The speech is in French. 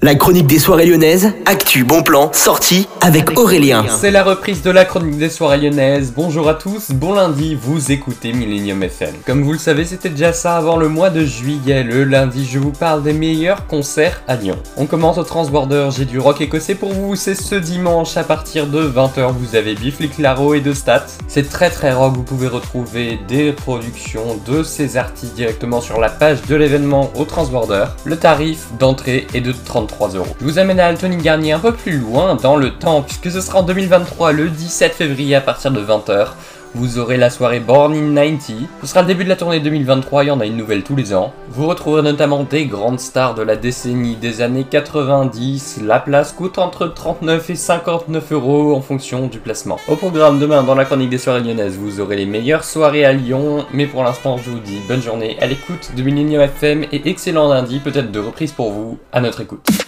La chronique des soirées lyonnaises, actu, bon plan, sortie avec Aurélien. C'est la reprise de la chronique des soirées lyonnaises. Bonjour à tous, bon lundi, vous écoutez Millennium FM. Comme vous le savez, c'était déjà ça avant le mois de juillet. Le lundi, je vous parle des meilleurs concerts à Lyon. On commence au Transborder, j'ai du rock écossais pour vous. C'est ce dimanche à partir de 20h. Vous avez Biff Claro et de Stats. C'est très très rock, vous pouvez retrouver des productions de ces artistes directement sur la page de l'événement au Transborder. Le tarif d'entrée est de 30 je vous amène à Anthony Garnier un peu plus loin dans le temps, puisque ce sera en 2023, le 17 février à partir de 20h. Vous aurez la soirée Born in 90. Ce sera le début de la tournée 2023, il y en a une nouvelle tous les ans. Vous retrouverez notamment des grandes stars de la décennie des années 90. La place coûte entre 39 et 59 euros en fonction du placement. Au programme demain dans la chronique des soirées lyonnaises, vous aurez les meilleures soirées à Lyon. Mais pour l'instant, je vous dis bonne journée à l'écoute de Millennium FM et excellent lundi, peut-être de reprise pour vous, à notre écoute.